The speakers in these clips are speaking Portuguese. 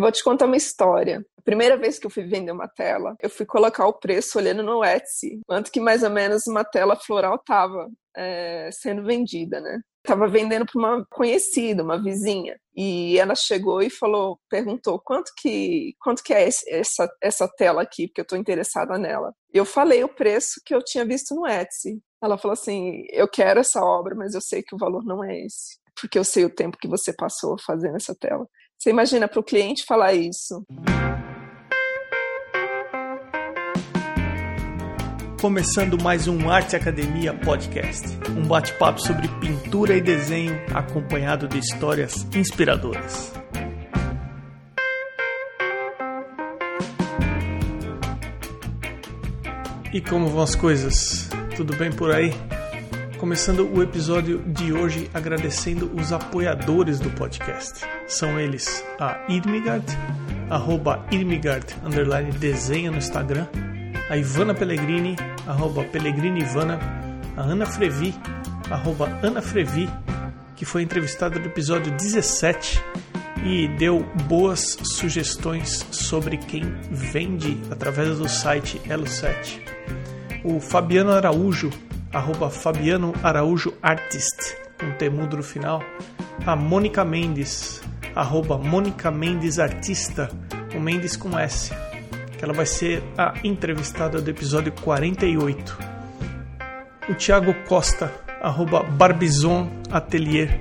Eu vou te contar uma história. A primeira vez que eu fui vender uma tela, eu fui colocar o preço olhando no Etsy, quanto que mais ou menos uma tela floral tava é, sendo vendida, né? Tava vendendo para uma conhecida, uma vizinha, e ela chegou e falou, perguntou quanto que quanto que é esse, essa essa tela aqui, porque eu estou interessada nela. Eu falei o preço que eu tinha visto no Etsy. Ela falou assim, eu quero essa obra, mas eu sei que o valor não é esse, porque eu sei o tempo que você passou fazendo essa tela. Você imagina para o cliente falar isso? Começando mais um Arte Academia Podcast, um bate-papo sobre pintura e desenho acompanhado de histórias inspiradoras. E como vão as coisas? Tudo bem por aí? Começando o episódio de hoje agradecendo os apoiadores do podcast. São eles a Irmigard, arroba Irmigard, underline desenha no Instagram, a Ivana Pellegrini, arroba Pellegrini Ivana, a Ana Frevi, arroba Ana Frevi, que foi entrevistada no episódio 17 e deu boas sugestões sobre quem vende através do site Elo7. O Fabiano Araújo, arroba Fabiano Araújo Artist, um temudo no final. A Mônica Mendes, arroba Mônica Mendes Artista, o Mendes com S, que ela vai ser a entrevistada do episódio 48. O Thiago Costa, arroba Barbizon Atelier,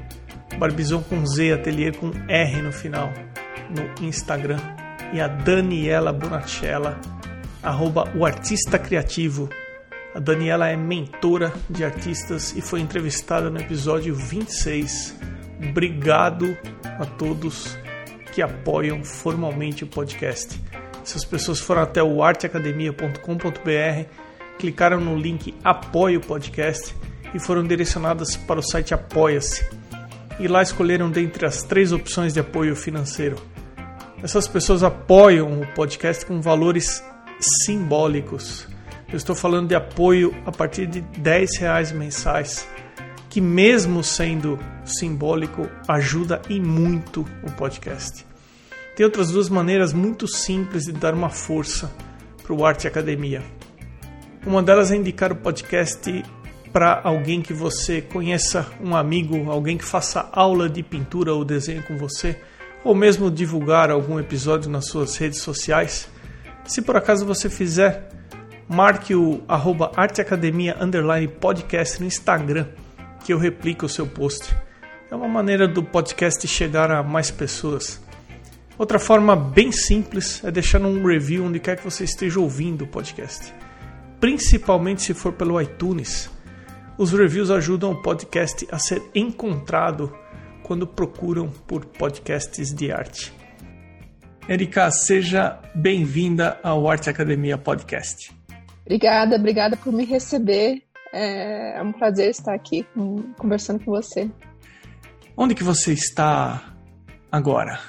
Barbizon com Z, Atelier com R no final, no Instagram. E a Daniela Bonacella, arroba o Artista Criativo, a Daniela é mentora de artistas e foi entrevistada no episódio 26. Obrigado a todos que apoiam formalmente o podcast. Essas pessoas foram até o arteacademia.com.br, clicaram no link Apoie o Podcast e foram direcionadas para o site Apoia-se. E lá escolheram dentre as três opções de apoio financeiro. Essas pessoas apoiam o podcast com valores simbólicos eu estou falando de apoio a partir de 10 reais mensais, que mesmo sendo simbólico, ajuda e muito o podcast. Tem outras duas maneiras muito simples de dar uma força para o Arte Academia. Uma delas é indicar o podcast para alguém que você conheça, um amigo, alguém que faça aula de pintura ou desenho com você, ou mesmo divulgar algum episódio nas suas redes sociais. Se por acaso você fizer, marque o arroba arteacademia podcast no Instagram, que eu replico o seu post. É uma maneira do podcast chegar a mais pessoas. Outra forma bem simples é deixar um review onde quer que você esteja ouvindo o podcast. Principalmente se for pelo iTunes. Os reviews ajudam o podcast a ser encontrado quando procuram por podcasts de arte. Erika, seja bem-vinda ao Arte Academia Podcast. Obrigada, obrigada por me receber. É, é um prazer estar aqui conversando com você. Onde que você está agora?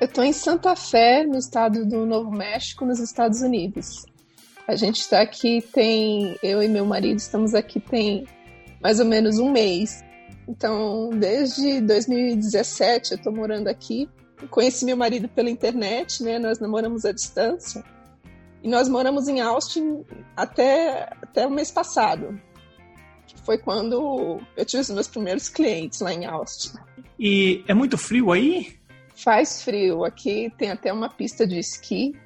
Eu estou em Santa Fé, no estado do Novo México, nos Estados Unidos. A gente está aqui tem eu e meu marido estamos aqui tem mais ou menos um mês. Então, desde 2017 eu estou morando aqui. Conheci meu marido pela internet, né? Nós namoramos à distância. E nós moramos em Austin até, até o mês passado, que foi quando eu tive os meus primeiros clientes lá em Austin. E é muito frio aí? Faz frio. Aqui tem até uma pista de esqui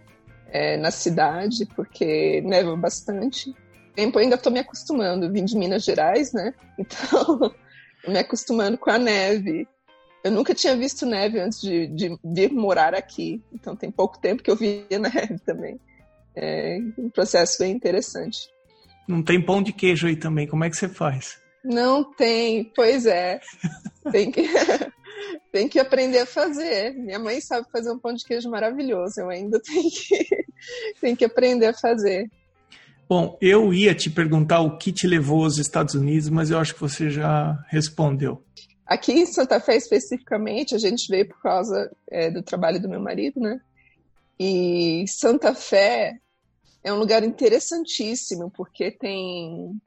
é, na cidade, porque neva bastante. Tempo eu ainda estou me acostumando. Vim de Minas Gerais, né? Então, me acostumando com a neve. Eu nunca tinha visto neve antes de, de vir morar aqui. Então, tem pouco tempo que eu vi neve também. É um processo bem interessante. Não tem pão de queijo aí também, como é que você faz? Não tem, pois é. tem que, tem que aprender a fazer. Minha mãe sabe fazer um pão de queijo maravilhoso, eu ainda tenho que, tenho que aprender a fazer. Bom, eu ia te perguntar o que te levou aos Estados Unidos, mas eu acho que você já respondeu. Aqui em Santa Fé, especificamente, a gente veio por causa é, do trabalho do meu marido, né? E Santa Fé é um lugar interessantíssimo, porque tem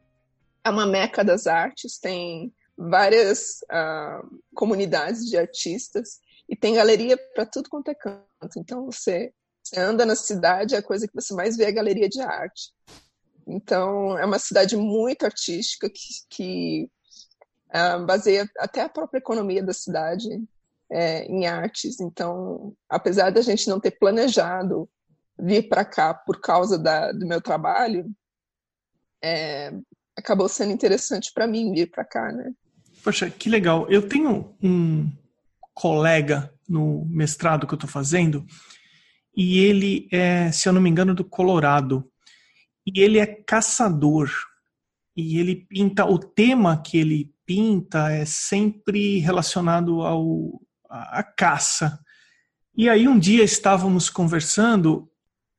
é uma meca das artes, tem várias uh, comunidades de artistas, e tem galeria para tudo quanto é canto. Então você, você anda na cidade, a coisa que você mais vê é a galeria de arte. Então é uma cidade muito artística que, que uh, baseia até a própria economia da cidade é, em artes. Então, apesar da gente não ter planejado vir para cá por causa da, do meu trabalho, é, acabou sendo interessante para mim vir para cá, né? Poxa, que legal. Eu tenho um colega no mestrado que eu estou fazendo e ele é, se eu não me engano, do Colorado. E ele é caçador. E ele pinta, o tema que ele pinta é sempre relacionado ao à caça. E aí um dia estávamos conversando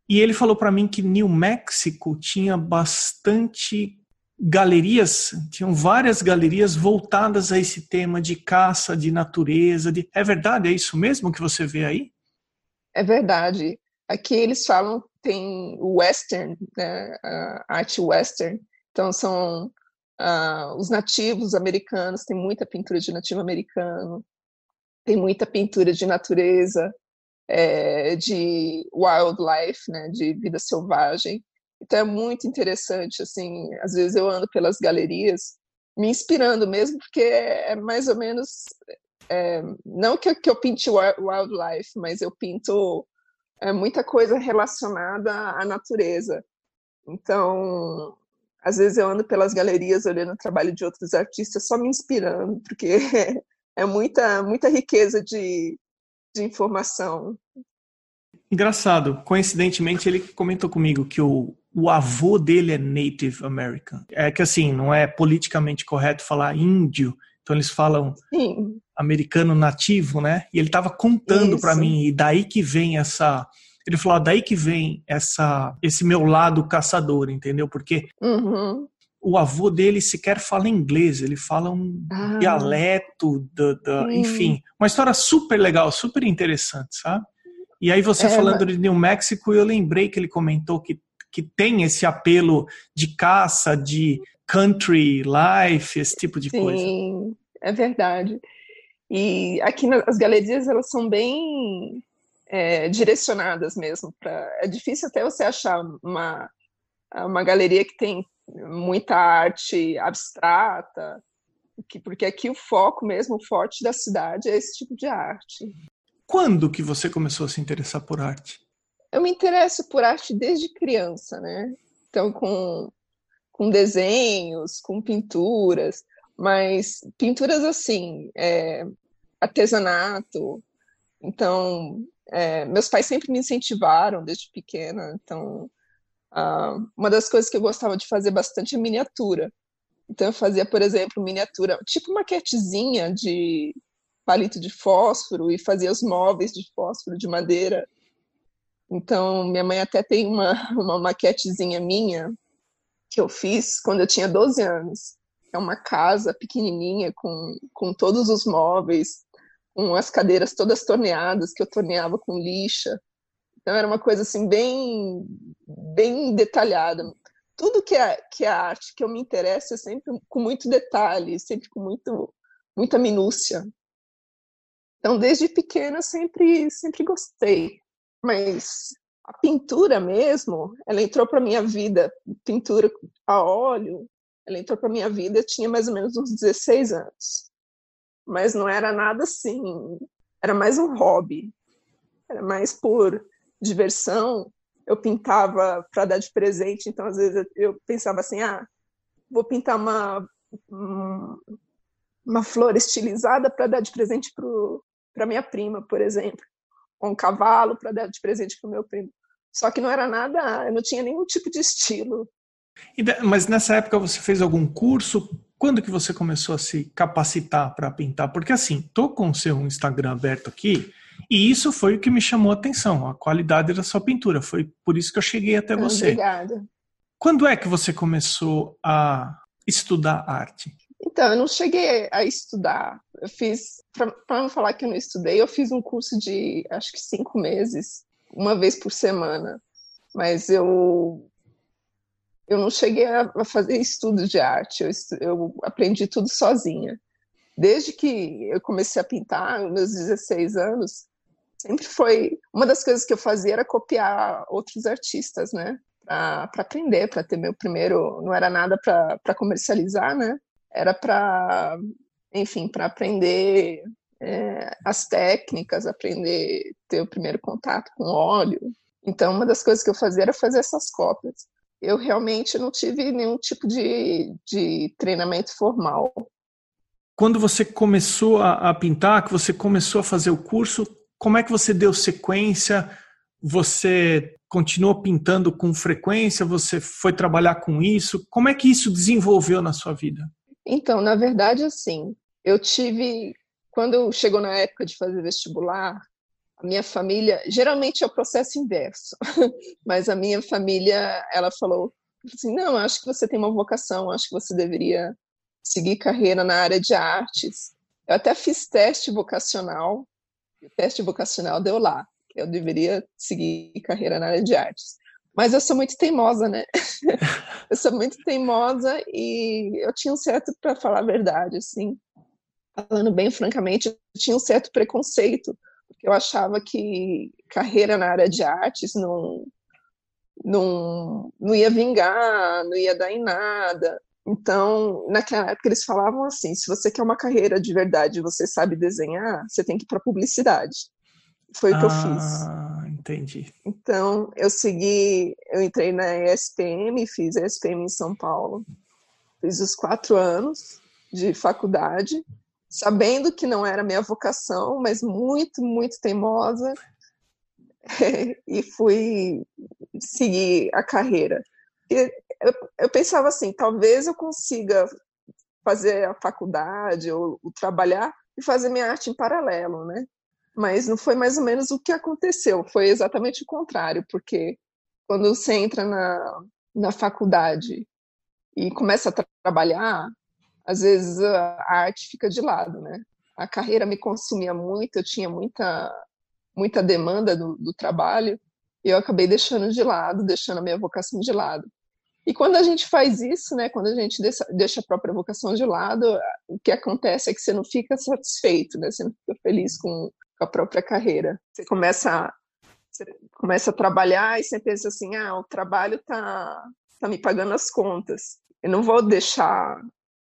e ele falou para mim que New Mexico tinha bastante galerias, tinham várias galerias voltadas a esse tema de caça, de natureza. De... É verdade? É isso mesmo que você vê aí? É verdade. Aqui eles falam tem western, né, a arte western. Então são uh, os nativos americanos, tem muita pintura de nativo americano, tem muita pintura de natureza, é, de wildlife, né, de vida selvagem. Então é muito interessante, assim, às vezes eu ando pelas galerias me inspirando mesmo, porque é mais ou menos, é, não que, que eu pinte wildlife, mas eu pinto é, muita coisa relacionada à natureza. Então, às vezes eu ando pelas galerias olhando o trabalho de outros artistas só me inspirando, porque é muita, muita riqueza de, de informação. Engraçado, coincidentemente ele comentou comigo que o, o avô dele é Native American. É que assim, não é politicamente correto falar índio, então eles falam Sim. americano nativo, né? E ele estava contando para mim, e daí que vem essa. Ele falou, ah, daí que vem essa, esse meu lado caçador, entendeu? Porque uhum. O avô dele sequer fala inglês, ele fala um ah. dialeto, da, da enfim, uma história super legal, super interessante, sabe? E aí você é, falando mas... de New Mexico, eu lembrei que ele comentou que, que tem esse apelo de caça, de country life, esse tipo de Sim, coisa. Sim, é verdade. E aqui as galerias elas são bem é, direcionadas mesmo. Pra, é difícil até você achar uma, uma galeria que tem muita arte abstrata, que, porque aqui o foco mesmo, o forte da cidade é esse tipo de arte. Quando que você começou a se interessar por arte? Eu me interesso por arte desde criança, né? Então, com, com desenhos, com pinturas, mas pinturas assim, é, artesanato. Então, é, meus pais sempre me incentivaram desde pequena. Então, uh, uma das coisas que eu gostava de fazer bastante é miniatura. Então, eu fazia, por exemplo, miniatura, tipo maquetezinha de palito de fósforo e fazia os móveis de fósforo de madeira. Então, minha mãe até tem uma, uma maquetezinha minha que eu fiz quando eu tinha 12 anos. É uma casa pequenininha com, com todos os móveis, com as cadeiras todas torneadas que eu torneava com lixa. Então era uma coisa assim bem bem detalhada. Tudo que é que é arte que eu me interesso é sempre com muito detalhe, sempre com muito muita minúcia. Então, desde pequena, sempre, sempre gostei. Mas a pintura mesmo, ela entrou para minha vida, pintura a óleo, ela entrou para minha vida, eu tinha mais ou menos uns 16 anos. Mas não era nada assim, era mais um hobby. Era mais por diversão. Eu pintava para dar de presente, então às vezes eu pensava assim: ah, vou pintar uma, uma flor estilizada para dar de presente para minha prima, por exemplo, um cavalo para dar de presente para o meu primo. Só que não era nada, eu não tinha nenhum tipo de estilo. Mas nessa época você fez algum curso? Quando que você começou a se capacitar para pintar? Porque assim, tô com o seu Instagram aberto aqui e isso foi o que me chamou a atenção, a qualidade da sua pintura. Foi por isso que eu cheguei até você. Obrigada. Quando é que você começou a estudar arte? Então, eu não cheguei a estudar. Eu fiz, para não falar que eu não estudei, eu fiz um curso de acho que cinco meses, uma vez por semana. Mas eu eu não cheguei a fazer estudo de arte, eu, eu aprendi tudo sozinha. Desde que eu comecei a pintar, meus 16 anos, sempre foi uma das coisas que eu fazia era copiar outros artistas, né? Para aprender, para ter meu primeiro, não era nada para comercializar, né? Era para, enfim, para aprender é, as técnicas, aprender ter o primeiro contato com óleo. Então, uma das coisas que eu fazia era fazer essas cópias. Eu realmente não tive nenhum tipo de, de treinamento formal. Quando você começou a, a pintar, que você começou a fazer o curso, como é que você deu sequência? Você continuou pintando com frequência? Você foi trabalhar com isso? Como é que isso desenvolveu na sua vida? Então, na verdade, assim, eu tive quando chegou na época de fazer vestibular, a minha família, geralmente é o processo inverso, mas a minha família, ela falou assim, não, acho que você tem uma vocação, acho que você deveria seguir carreira na área de artes. Eu até fiz teste vocacional, o teste vocacional deu lá, que eu deveria seguir carreira na área de artes. Mas eu sou muito teimosa, né? eu sou muito teimosa e eu tinha um certo, para falar a verdade, assim, falando bem francamente, eu tinha um certo preconceito, porque eu achava que carreira na área de artes não, não, não ia vingar, não ia dar em nada. Então, naquela época eles falavam assim: se você quer uma carreira de verdade, você sabe desenhar, você tem que ir para publicidade. Foi o que ah, eu fiz. Ah, entendi. Então, eu segui, eu entrei na ESPM, fiz a ESPM em São Paulo. Fiz os quatro anos de faculdade sabendo que não era minha vocação, mas muito, muito teimosa, e fui seguir a carreira. Eu, eu pensava assim, talvez eu consiga fazer a faculdade ou, ou trabalhar e fazer minha arte em paralelo, né? Mas não foi mais ou menos o que aconteceu, foi exatamente o contrário, porque quando você entra na, na faculdade e começa a trabalhar, às vezes a arte fica de lado, né? A carreira me consumia muito, eu tinha muita, muita demanda do, do trabalho, e eu acabei deixando de lado, deixando a minha vocação de lado. E quando a gente faz isso, né, quando a gente deixa a própria vocação de lado, o que acontece é que você não fica satisfeito, né, você não fica feliz com, a própria carreira. Você começa, a, você começa a trabalhar e você pensa assim, ah, o trabalho tá, tá me pagando as contas. Eu não vou deixar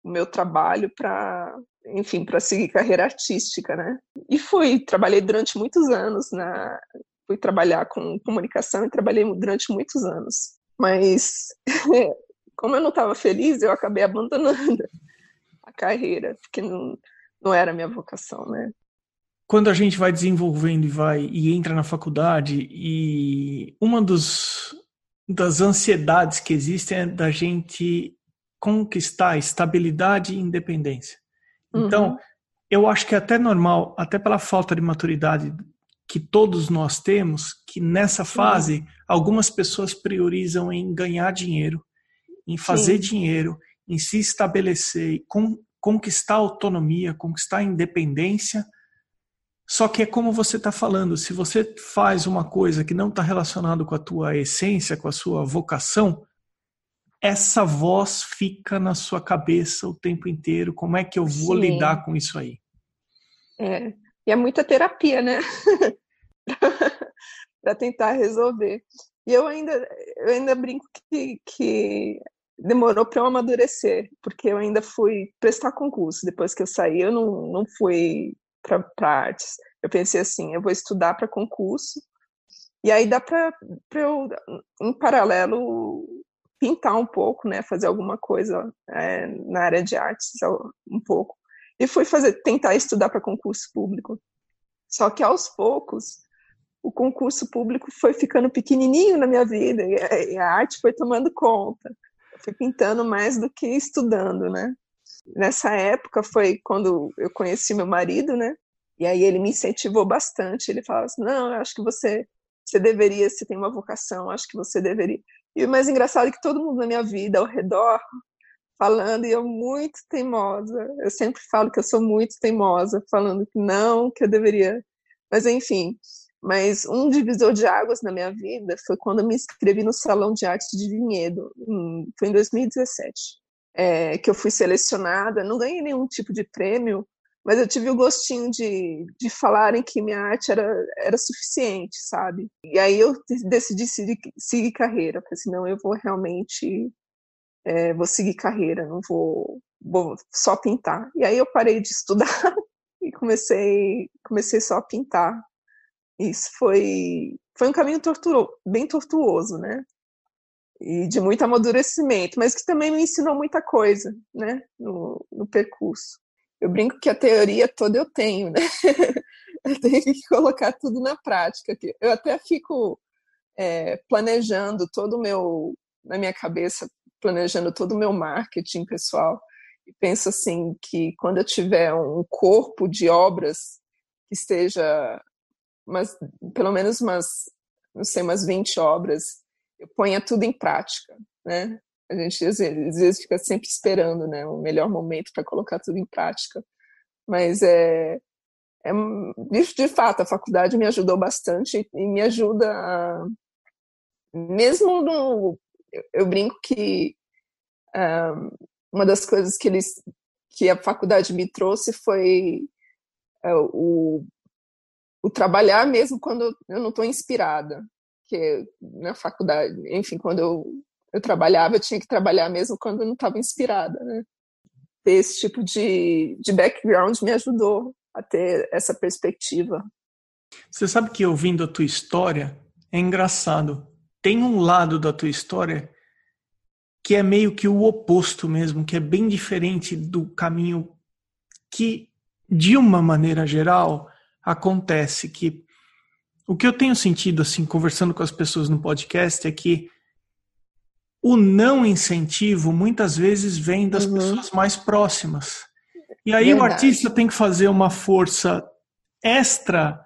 o meu trabalho para, enfim, para seguir carreira artística, né? E fui, trabalhei durante muitos anos na fui trabalhar com comunicação e trabalhei durante muitos anos. Mas como eu não estava feliz, eu acabei abandonando a carreira, porque não, não era a minha vocação, né? Quando a gente vai desenvolvendo e vai e entra na faculdade e uma dos das ansiedades que existem é da gente conquistar estabilidade e independência. Então, uhum. eu acho que é até normal, até pela falta de maturidade que todos nós temos, que nessa fase algumas pessoas priorizam em ganhar dinheiro, em fazer Sim. dinheiro, em se estabelecer, e conquistar autonomia, conquistar independência. Só que é como você está falando, se você faz uma coisa que não está relacionada com a tua essência, com a sua vocação, essa voz fica na sua cabeça o tempo inteiro. Como é que eu vou Sim. lidar com isso aí? É, e é muita terapia, né? para tentar resolver. E eu ainda, eu ainda brinco que, que demorou para eu amadurecer, porque eu ainda fui prestar concurso. Depois que eu saí, eu não, não fui para artes. Eu pensei assim: eu vou estudar para concurso, e aí dá para eu, em paralelo, pintar um pouco, né, fazer alguma coisa é, na área de artes um pouco. E fui fazer, tentar estudar para concurso público. Só que aos poucos o concurso público foi ficando pequenininho na minha vida e a arte foi tomando conta. Eu fui pintando mais do que estudando, né? Nessa época foi quando eu conheci meu marido, né? E aí ele me incentivou bastante. Ele falava assim: "Não, eu acho que você você deveria, você tem uma vocação, acho que você deveria". E o mais engraçado é que todo mundo na minha vida, ao redor, falando, e eu muito teimosa. Eu sempre falo que eu sou muito teimosa, falando que não, que eu deveria. Mas, enfim. Mas um divisor de águas na minha vida foi quando eu me inscrevi no Salão de Arte de Vinhedo. foi em 2017. É, que eu fui selecionada, não ganhei nenhum tipo de prêmio, mas eu tive o gostinho de, de falarem que minha arte era, era suficiente, sabe? E aí eu decidi seguir, seguir carreira. Falei assim, não, eu vou realmente é, vou seguir carreira, não vou, vou só pintar. E aí eu parei de estudar e comecei comecei só a pintar. Isso foi foi um caminho torturo, bem tortuoso, né? E de muito amadurecimento, mas que também me ensinou muita coisa, né? No, no percurso. Eu brinco que a teoria toda eu tenho, né? eu tenho que colocar tudo na prática. Eu até fico é, planejando todo o meu, na minha cabeça, planejando todo o meu marketing pessoal. E penso assim que quando eu tiver um corpo de obras que esteja mas pelo menos umas, não sei, umas 20 obras, eu ponha tudo em prática, né? A gente às vezes, às vezes fica sempre esperando, né, o melhor momento para colocar tudo em prática. Mas é, é de, de fato a faculdade me ajudou bastante e me ajuda a, mesmo no eu, eu brinco que um, uma das coisas que eles que a faculdade me trouxe foi uh, o, o trabalhar mesmo quando eu não estou inspirada que na faculdade enfim quando eu eu trabalhava, eu tinha que trabalhar mesmo quando eu não estava inspirada, né? Ter esse tipo de, de background me ajudou a ter essa perspectiva. Você sabe que ouvindo a tua história, é engraçado. Tem um lado da tua história que é meio que o oposto mesmo, que é bem diferente do caminho que, de uma maneira geral, acontece. Que o que eu tenho sentido, assim, conversando com as pessoas no podcast, é que o não incentivo muitas vezes vem das uhum. pessoas mais próximas. E aí Verdade. o artista tem que fazer uma força extra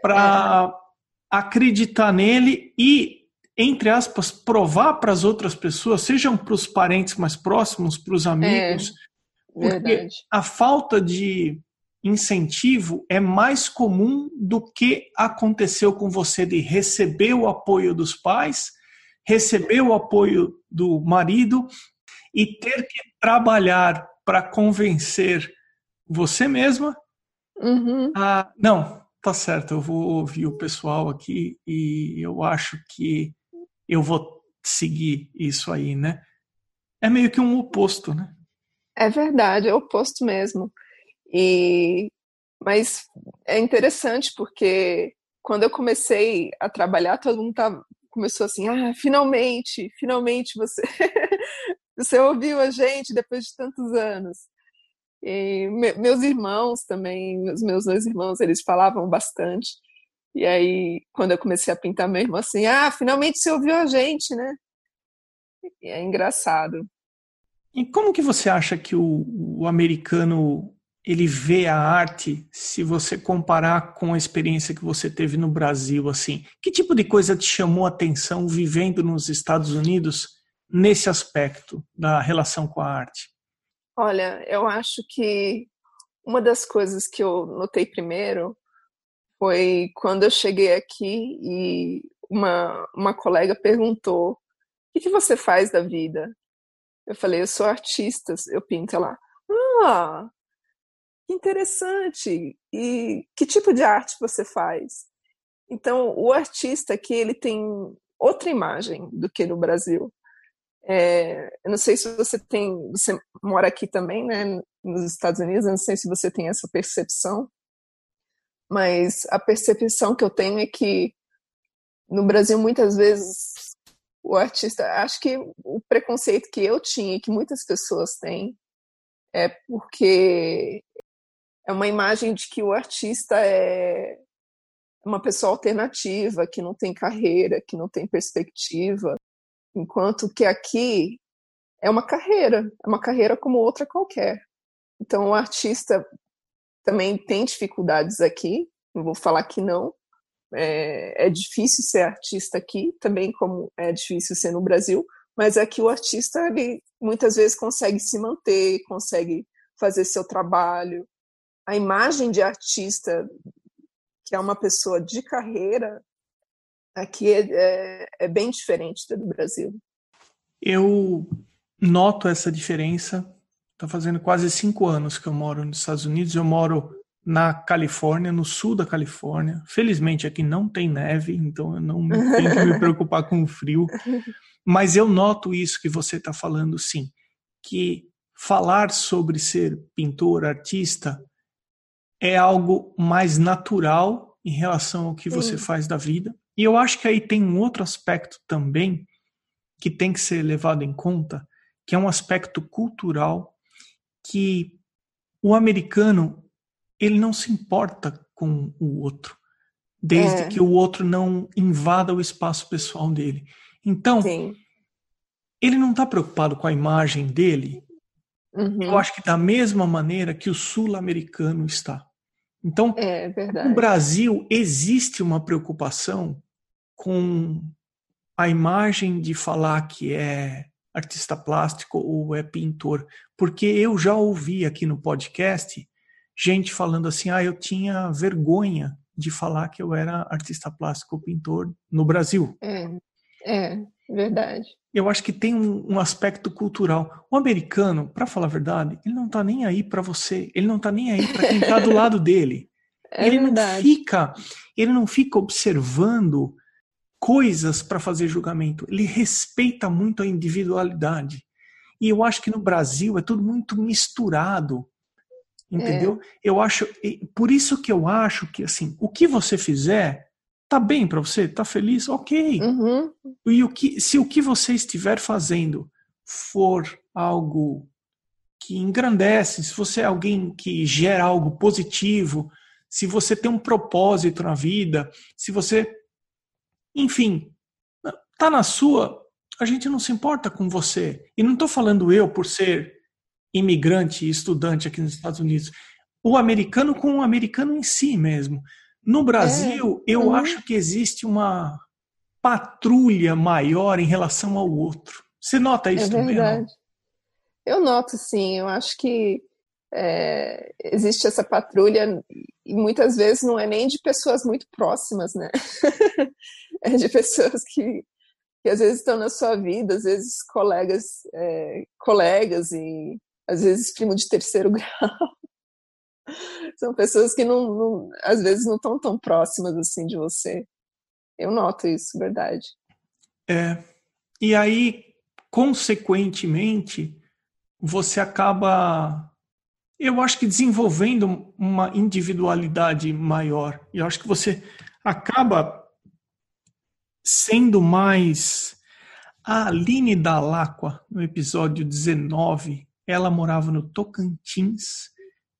para é. acreditar nele e, entre aspas, provar para as outras pessoas, sejam para os parentes mais próximos, para os amigos, é. porque a falta de incentivo é mais comum do que aconteceu com você de receber o apoio dos pais receber o apoio do marido e ter que trabalhar para convencer você mesma uhum. a. Não, tá certo, eu vou ouvir o pessoal aqui e eu acho que eu vou seguir isso aí, né? É meio que um oposto, né? É verdade, é o oposto mesmo. E mas é interessante porque quando eu comecei a trabalhar, todo mundo tava, começou assim, ah, finalmente, finalmente você, você ouviu a gente depois de tantos anos. E me, meus irmãos também, os meus dois irmãos, eles falavam bastante. E aí, quando eu comecei a pintar, meu irmão assim, ah, finalmente você ouviu a gente, né? E é engraçado. E como que você acha que o, o americano ele vê a arte se você comparar com a experiência que você teve no Brasil assim que tipo de coisa te chamou a atenção vivendo nos Estados Unidos nesse aspecto da relação com a arte olha eu acho que uma das coisas que eu notei primeiro foi quando eu cheguei aqui e uma uma colega perguntou o que, que você faz da vida eu falei eu sou artista eu pinto lá ah que interessante! E que tipo de arte você faz? Então, o artista aqui, ele tem outra imagem do que no Brasil. É, eu não sei se você tem, você mora aqui também, né, nos Estados Unidos, eu não sei se você tem essa percepção, mas a percepção que eu tenho é que no Brasil muitas vezes o artista, acho que o preconceito que eu tinha e que muitas pessoas têm é porque é uma imagem de que o artista é uma pessoa alternativa, que não tem carreira, que não tem perspectiva, enquanto que aqui é uma carreira, é uma carreira como outra qualquer. Então o artista também tem dificuldades aqui, não vou falar que não. É, é difícil ser artista aqui, também como é difícil ser no Brasil, mas aqui o artista ele muitas vezes consegue se manter, consegue fazer seu trabalho, a imagem de artista, que é uma pessoa de carreira, aqui é, é, é bem diferente do Brasil. Eu noto essa diferença Tá fazendo quase cinco anos que eu moro nos Estados Unidos. Eu moro na Califórnia, no sul da Califórnia. Felizmente aqui não tem neve, então eu não tenho que me preocupar com o frio. Mas eu noto isso que você está falando, sim, que falar sobre ser pintor, artista, é algo mais natural em relação ao que sim. você faz da vida. E eu acho que aí tem um outro aspecto também que tem que ser levado em conta, que é um aspecto cultural que o americano ele não se importa com o outro, desde é. que o outro não invada o espaço pessoal dele. Então, Sim. ele não está preocupado com a imagem dele. Uhum. Eu acho que da mesma maneira que o sul-americano está. Então, é, no Brasil existe uma preocupação com a imagem de falar que é artista plástico ou é pintor, porque eu já ouvi aqui no podcast gente falando assim: ah, eu tinha vergonha de falar que eu era artista plástico ou pintor no Brasil. É, é verdade. Eu acho que tem um, um aspecto cultural. O americano, para falar a verdade, ele não tá nem aí para você, ele não tá nem aí para quem tá do lado dele. É ele verdade. não fica, ele não fica observando coisas para fazer julgamento. Ele respeita muito a individualidade. E eu acho que no Brasil é tudo muito misturado. Entendeu? É. Eu acho, por isso que eu acho que assim, o que você fizer tá bem para você, tá feliz, ok. Uhum. E o que, se o que você estiver fazendo for algo que engrandece, se você é alguém que gera algo positivo, se você tem um propósito na vida, se você enfim, tá na sua, a gente não se importa com você. E não estou falando eu por ser imigrante e estudante aqui nos Estados Unidos. O americano com o americano em si mesmo. No Brasil, é. eu uhum. acho que existe uma patrulha maior em relação ao outro. Você nota isso é também? Verdade. Não? Eu noto, sim. Eu acho que é, existe essa patrulha e muitas vezes não é nem de pessoas muito próximas, né? de pessoas que, que às vezes estão na sua vida, às vezes colegas, é, colegas e às vezes primo de terceiro grau. São pessoas que não, não, às vezes não estão tão próximas assim de você. Eu noto isso, verdade. É. E aí, consequentemente, você acaba eu acho que desenvolvendo uma individualidade maior. E acho que você acaba sendo mais. A Aline Dalacqua, no episódio 19, ela morava no Tocantins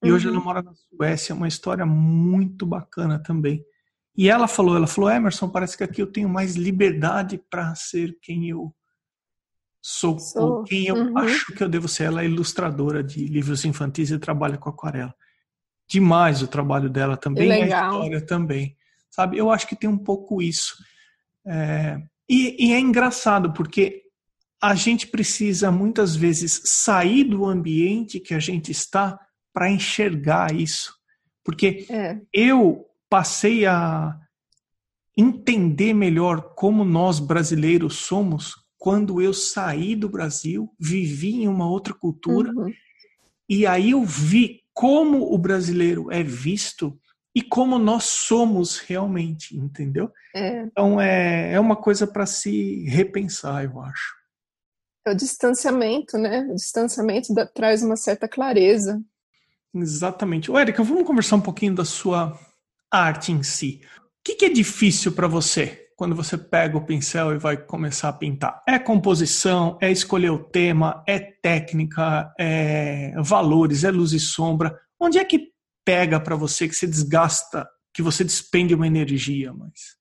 e uhum. hoje ela uhum. mora na Suécia. É uma história muito bacana também. E ela falou, ela falou, Emerson, parece que aqui eu tenho mais liberdade para ser quem eu sou, sou. quem eu uhum. acho que eu devo ser. Ela é ilustradora de livros infantis e trabalha com aquarela. Demais o trabalho dela também, e a história também. Sabe, eu acho que tem um pouco isso. É, e, e é engraçado, porque a gente precisa muitas vezes sair do ambiente que a gente está para enxergar isso. Porque é. eu passei a entender melhor como nós brasileiros somos quando eu saí do Brasil, vivi em uma outra cultura, uhum. e aí eu vi como o brasileiro é visto e como nós somos realmente, entendeu? É. Então é, é uma coisa para se repensar, eu acho. É o distanciamento, né? O distanciamento da, traz uma certa clareza. Exatamente. Ô, Érica, vamos conversar um pouquinho da sua arte em si. O que, que é difícil para você? quando você pega o pincel e vai começar a pintar? É composição, é escolher o tema, é técnica, é valores, é luz e sombra. Onde é que pega para você que você desgasta, que você despende uma energia mais?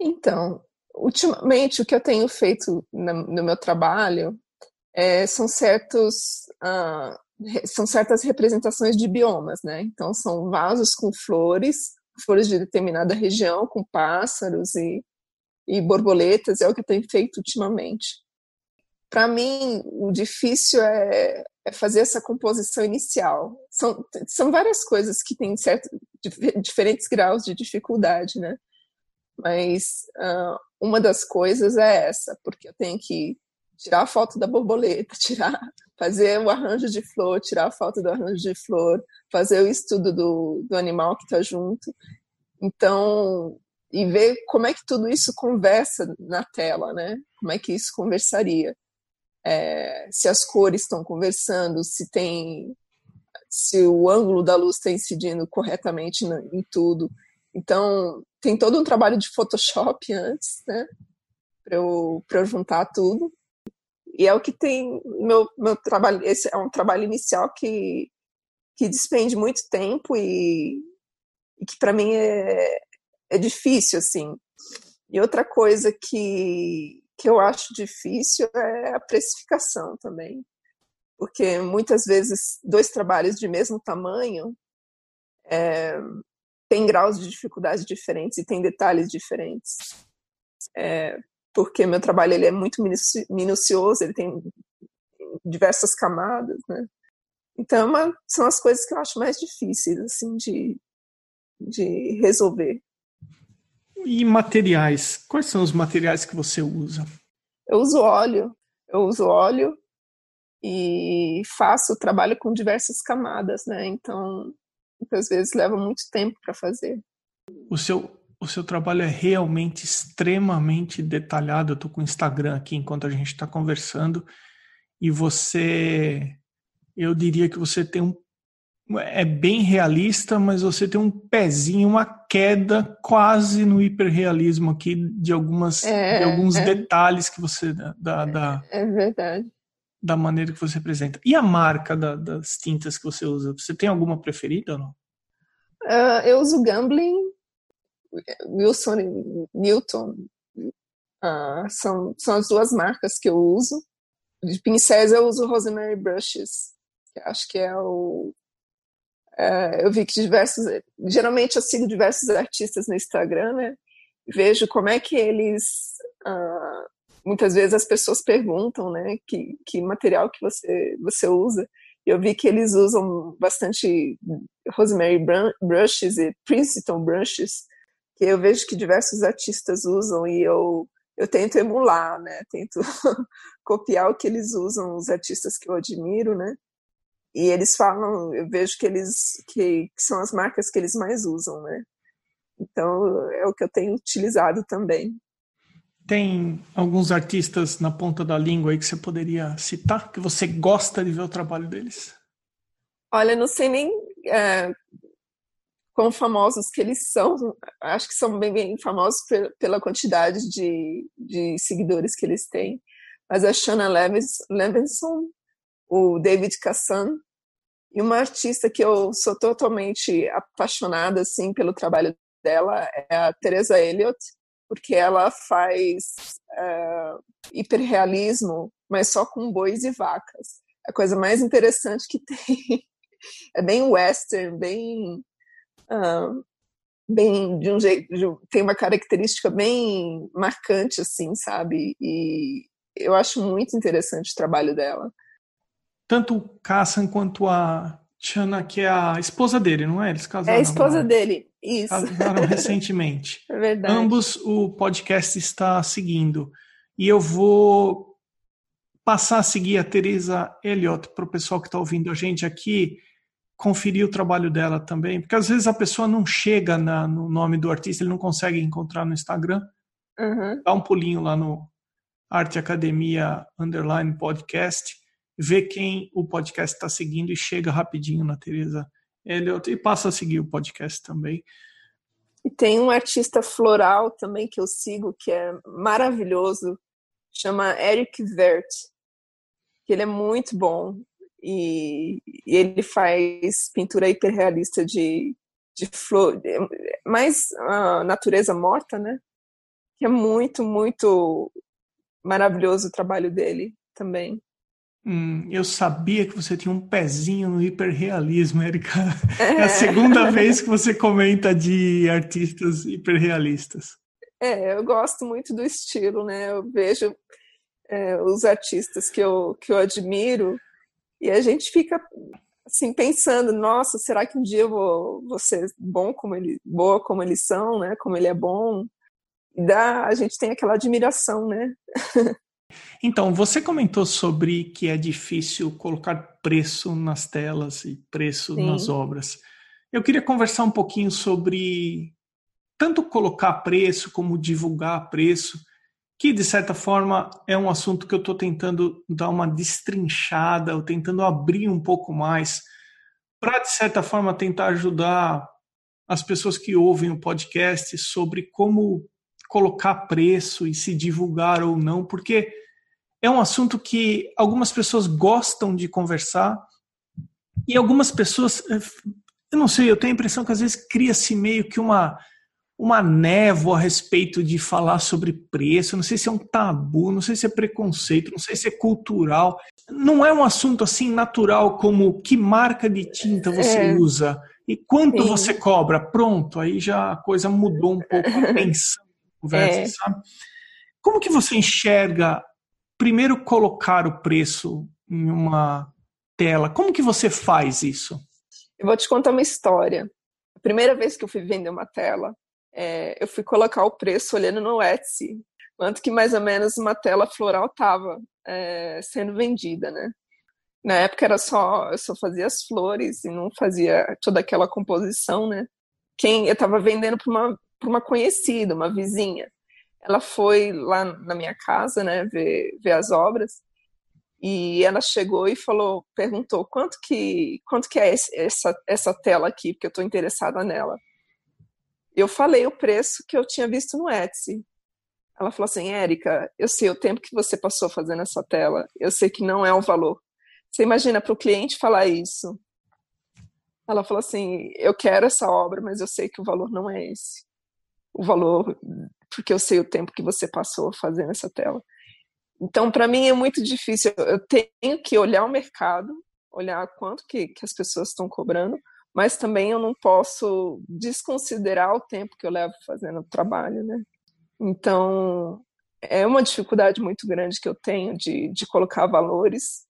Então, ultimamente o que eu tenho feito no meu trabalho é, são certos uh, são certas representações de biomas, né? Então são vasos com flores, flores de determinada região, com pássaros e e borboletas, é o que eu tenho feito ultimamente. Para mim, o difícil é, é, fazer essa composição inicial. São, são várias coisas que têm certo, diferentes graus de dificuldade, né? Mas uh, uma das coisas é essa, porque eu tenho que tirar a foto da borboleta, tirar fazer o arranjo de flor, tirar a foto do arranjo de flor, fazer o estudo do, do animal que está junto. Então, e ver como é que tudo isso conversa na tela, né? Como é que isso conversaria? É, se as cores estão conversando, se tem, se o ângulo da luz está incidindo corretamente em tudo. Então, tem todo um trabalho de Photoshop antes, né? Para eu, eu juntar tudo. E é o que tem meu, meu trabalho. Esse é um trabalho inicial que, que despende muito tempo e, e que para mim é, é difícil, assim. E outra coisa que, que eu acho difícil é a precificação também. Porque muitas vezes dois trabalhos de mesmo tamanho é, têm graus de dificuldade diferentes e têm detalhes diferentes. É, porque meu trabalho ele é muito minucioso, ele tem diversas camadas, né? Então, é uma, são as coisas que eu acho mais difíceis, assim, de, de resolver. E materiais? Quais são os materiais que você usa? Eu uso óleo. Eu uso óleo e faço trabalho com diversas camadas, né? Então, muitas vezes leva muito tempo para fazer. O seu o seu trabalho é realmente extremamente detalhado. Eu estou com o Instagram aqui enquanto a gente está conversando e você, eu diria que você tem um é bem realista, mas você tem um pezinho, uma queda quase no hiperrealismo aqui de algumas é, de alguns é. detalhes que você da, da é verdade da maneira que você apresenta. E a marca da, das tintas que você usa? Você tem alguma preferida ou não? Uh, eu uso Gambling Wilson e Newton. Ah, são, são as duas marcas que eu uso. De pincéis eu uso Rosemary Brushes, que acho que é o. É, eu vi que diversos. Geralmente eu sigo diversos artistas no Instagram, né? Vejo como é que eles. Ah, muitas vezes as pessoas perguntam, né? Que, que material que você, você usa. Eu vi que eles usam bastante Rosemary Brushes e Princeton Brushes que eu vejo que diversos artistas usam e eu eu tento emular, né? Tento copiar o que eles usam, os artistas que eu admiro, né? E eles falam, eu vejo que eles que, que são as marcas que eles mais usam, né? Então é o que eu tenho utilizado também. Tem alguns artistas na ponta da língua aí que você poderia citar, que você gosta de ver o trabalho deles? Olha, não sei nem é, quão famosos que eles são. Acho que são bem, bem famosos pela quantidade de, de seguidores que eles têm. Mas a Shanna Levinson, o David Cassan, e uma artista que eu sou totalmente apaixonada assim pelo trabalho dela é a Teresa Elliott, porque ela faz uh, hiperrealismo, mas só com bois e vacas. A coisa mais interessante que tem. É bem western, bem uh, bem de um jeito, de, tem uma característica bem marcante, assim, sabe? E eu acho muito interessante o trabalho dela. Tanto o Kassan quanto a Chana, que é a esposa dele, não é? Eles casaram. É a esposa agora. dele, isso. Casaram recentemente. É verdade. Ambos o podcast está seguindo. E eu vou passar a seguir a Teresa Elliott para o pessoal que está ouvindo a gente aqui conferir o trabalho dela também, porque às vezes a pessoa não chega na, no nome do artista, ele não consegue encontrar no Instagram. Uhum. Dá um pulinho lá no Arte Academia Underline Podcast, vê quem o podcast está seguindo e chega rapidinho na Teresa Elliot e passa a seguir o podcast também. E tem um artista floral também que eu sigo, que é maravilhoso, chama Eric Vert, que ele é muito bom e, e ele faz pintura hiperrealista de, de flor, mais a natureza morta, né? Que é muito, muito maravilhoso o trabalho dele também. Hum, eu sabia que você tinha um pezinho no hiperrealismo, Erika. É, a segunda vez que você comenta de artistas hiperrealistas. É, eu gosto muito do estilo, né? Eu vejo é, os artistas que eu, que eu admiro e a gente fica assim pensando, nossa, será que um dia eu vou, vou ser bom como ele, boa como eles são, né? Como ele é bom. E dá, a gente tem aquela admiração, né? Então, você comentou sobre que é difícil colocar preço nas telas e preço Sim. nas obras. Eu queria conversar um pouquinho sobre tanto colocar preço como divulgar preço, que de certa forma é um assunto que eu estou tentando dar uma destrinchada, ou tentando abrir um pouco mais, para de certa forma tentar ajudar as pessoas que ouvem o podcast sobre como colocar preço e se divulgar ou não, porque é um assunto que algumas pessoas gostam de conversar e algumas pessoas, eu não sei, eu tenho a impressão que às vezes cria-se meio que uma uma névoa a respeito de falar sobre preço, não sei se é um tabu, não sei se é preconceito, não sei se é cultural. Não é um assunto assim natural como que marca de tinta você é. usa e quanto Sim. você cobra. Pronto, aí já a coisa mudou um pouco a tensão conversa, é. sabe? Como que você enxerga primeiro colocar o preço em uma tela? Como que você faz isso? Eu vou te contar uma história. A primeira vez que eu fui vender uma tela, é, eu fui colocar o preço olhando no Etsy, quanto que mais ou menos uma tela floral estava é, sendo vendida, né? Na época era só, eu só fazia as flores e não fazia toda aquela composição, né? Quem eu estava vendendo para uma, uma conhecida, uma vizinha. Ela foi lá na minha casa, né, ver, ver as obras. E ela chegou e falou, perguntou quanto que quanto que é essa essa tela aqui, porque eu estou interessada nela. Eu falei o preço que eu tinha visto no Etsy. Ela falou assim, Érica, eu sei o tempo que você passou fazendo essa tela, eu sei que não é o valor. Você imagina para o cliente falar isso? Ela falou assim, eu quero essa obra, mas eu sei que o valor não é esse. O valor, porque eu sei o tempo que você passou fazendo essa tela. Então, para mim é muito difícil. Eu tenho que olhar o mercado, olhar quanto que, que as pessoas estão cobrando, mas também eu não posso desconsiderar o tempo que eu levo fazendo o trabalho, né? Então, é uma dificuldade muito grande que eu tenho de, de colocar valores,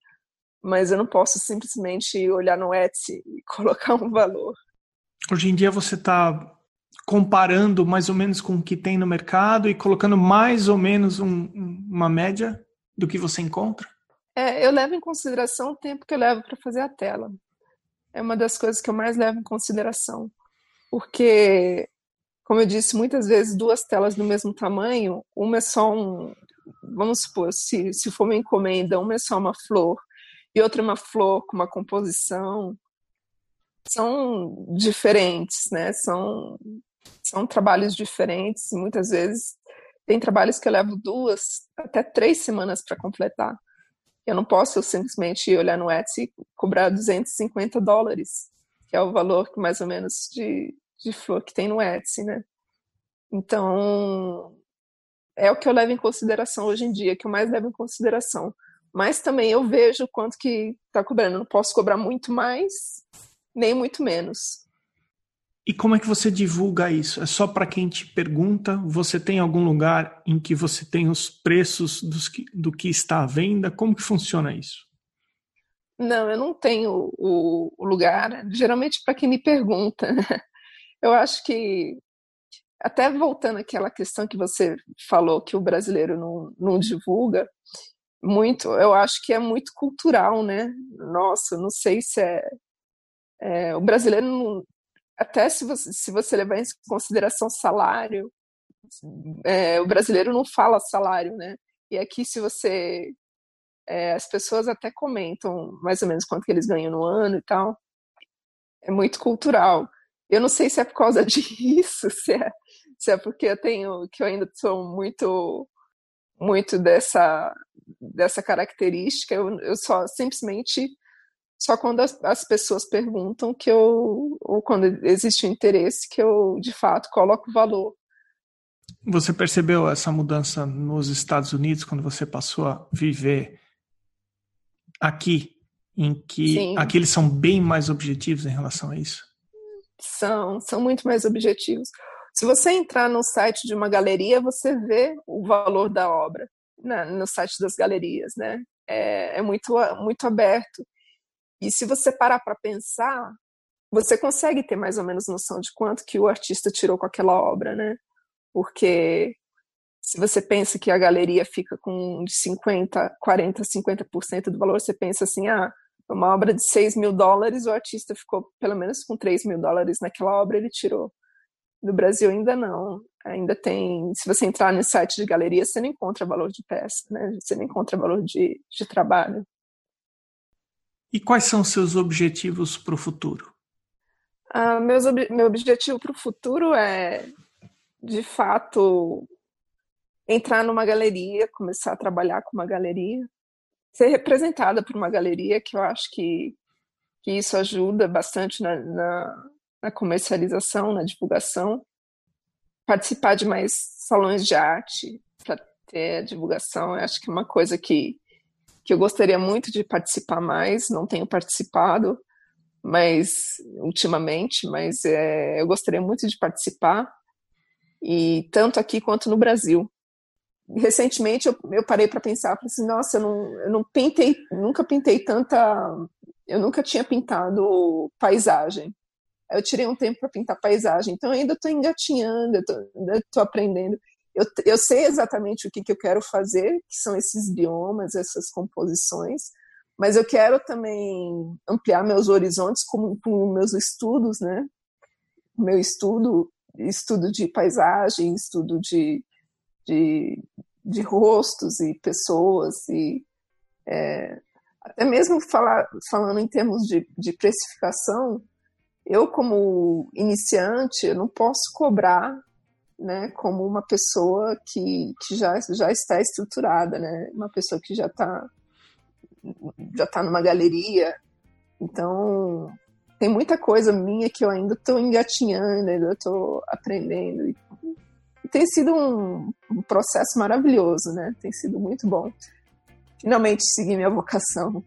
mas eu não posso simplesmente olhar no Etsy e colocar um valor. Hoje em dia você está comparando mais ou menos com o que tem no mercado e colocando mais ou menos um, uma média do que você encontra? É, eu levo em consideração o tempo que eu levo para fazer a tela é uma das coisas que eu mais levo em consideração. Porque, como eu disse, muitas vezes duas telas do mesmo tamanho, uma é só um. Vamos supor, se, se for uma encomenda, uma é só uma flor e outra é uma flor com uma composição. São diferentes, né? São, são trabalhos diferentes. Muitas vezes tem trabalhos que eu levo duas, até três semanas para completar. Eu não posso simplesmente olhar no Etsy e cobrar 250 dólares, que é o valor mais ou menos de, de flor que tem no Etsy, né? Então, é o que eu levo em consideração hoje em dia, que eu mais levo em consideração. Mas também eu vejo quanto que está cobrando. Não posso cobrar muito mais, nem muito menos. E como é que você divulga isso? É só para quem te pergunta? Você tem algum lugar em que você tem os preços dos que, do que está à venda? Como que funciona isso? Não, eu não tenho o, o lugar. Geralmente para quem me pergunta. Eu acho que até voltando àquela questão que você falou que o brasileiro não, não divulga muito, eu acho que é muito cultural, né? Nossa, não sei se é, é o brasileiro não, até se você, se você levar em consideração salário, é, o brasileiro não fala salário, né? E aqui, se você. É, as pessoas até comentam mais ou menos quanto que eles ganham no ano e tal. É muito cultural. Eu não sei se é por causa disso, se é, se é porque eu tenho. que eu ainda sou muito. muito dessa, dessa característica. Eu, eu só simplesmente só quando as, as, pessoas perguntam que eu, ou quando existe um interesse, que eu de fato coloco valor. Você percebeu essa mudança nos Estados Unidos quando você passou a viver aqui, em que Sim. aqui eles são bem mais objetivos em relação a isso? São, são muito mais objetivos. Se você entrar no site de uma galeria, você vê o valor da obra né, no site das galerias, né? É, é muito, muito aberto. E se você parar para pensar, você consegue ter mais ou menos noção de quanto que o artista tirou com aquela obra, né? Porque Se você pensa que a galeria fica com de 50, 40, 50% do valor, você pensa assim, ah, uma obra de 6 mil dólares, o artista ficou pelo menos com 3 mil dólares naquela obra, ele tirou. No Brasil ainda não. Ainda tem. Se você entrar no site de galeria, você não encontra valor de peça, né? Você não encontra valor de, de trabalho. E quais são seus objetivos para o futuro? Ah, meus, meu objetivo para o futuro é, de fato, entrar numa galeria, começar a trabalhar com uma galeria, ser representada por uma galeria, que eu acho que, que isso ajuda bastante na, na, na comercialização, na divulgação, participar de mais salões de arte para ter a divulgação, eu acho que é uma coisa que, que eu gostaria muito de participar mais, não tenho participado, mas ultimamente, mas é, eu gostaria muito de participar e tanto aqui quanto no Brasil recentemente eu, eu parei para pensar, falei assim, nossa, eu não, eu não pintei, nunca pintei tanta, eu nunca tinha pintado paisagem. Eu tirei um tempo para pintar paisagem, então ainda estou engatinhando, estou aprendendo. Eu, eu sei exatamente o que, que eu quero fazer, que são esses biomas, essas composições, mas eu quero também ampliar meus horizontes com, com meus estudos, né? Meu estudo, estudo de paisagem, estudo de de, de rostos e pessoas e é, até mesmo falar, falando em termos de, de precificação, eu como iniciante eu não posso cobrar né, como uma pessoa que, que já, já está estruturada, né, uma pessoa que já está já está numa galeria. Então, tem muita coisa minha que eu ainda estou engatinhando, ainda estou aprendendo. E tem sido um, um, processo maravilhoso, né? Tem sido muito bom. Finalmente segui minha vocação.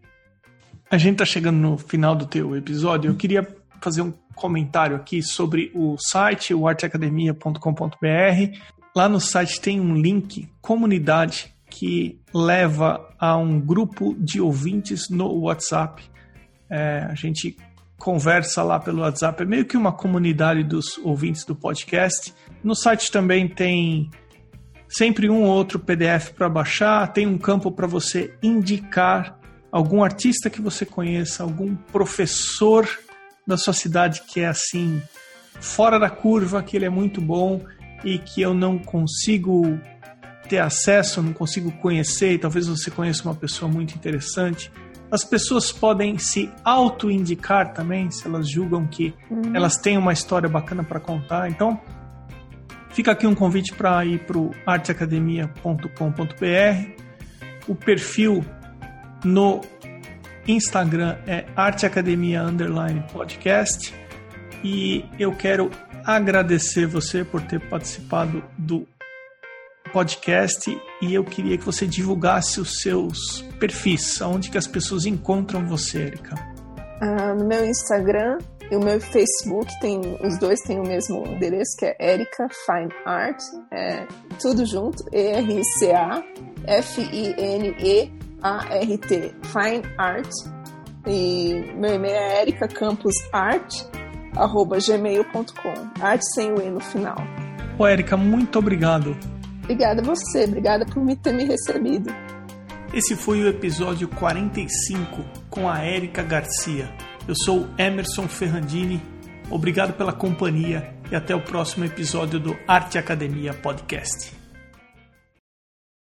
A gente está chegando no final do teu episódio. Eu queria fazer um comentário aqui sobre o site, o arteacademia.com.br. Lá no site tem um link, comunidade, que leva a um grupo de ouvintes no WhatsApp. É, a gente conversa lá pelo WhatsApp, é meio que uma comunidade dos ouvintes do podcast. No site também tem sempre um ou outro PDF para baixar, tem um campo para você indicar algum artista que você conheça, algum professor da sua cidade que é assim fora da curva, que ele é muito bom e que eu não consigo ter acesso, não consigo conhecer, e talvez você conheça uma pessoa muito interessante. As pessoas podem se auto-indicar também, se elas julgam que uhum. elas têm uma história bacana para contar. Então, fica aqui um convite para ir para o arteacademia.com.br. O perfil no Instagram é arteacademia underline podcast. E eu quero agradecer você por ter participado do podcast e eu queria que você divulgasse os seus perfis, onde que as pessoas encontram você, Erika. Ah, no meu Instagram e o meu Facebook tem, os dois têm o mesmo endereço, que é Erika Fine Art, é, tudo junto, E-R-C-A, F-I-N-E-A-R-T, Fine Art. E meu e-mail é ericacampusart, arroba gmail.com, arte sem o E no final. Ô, Erika, muito obrigado Obrigada a você, obrigada por me ter me recebido. Esse foi o episódio 45 com a Érica Garcia. Eu sou Emerson Ferrandini. Obrigado pela companhia e até o próximo episódio do Arte Academia Podcast.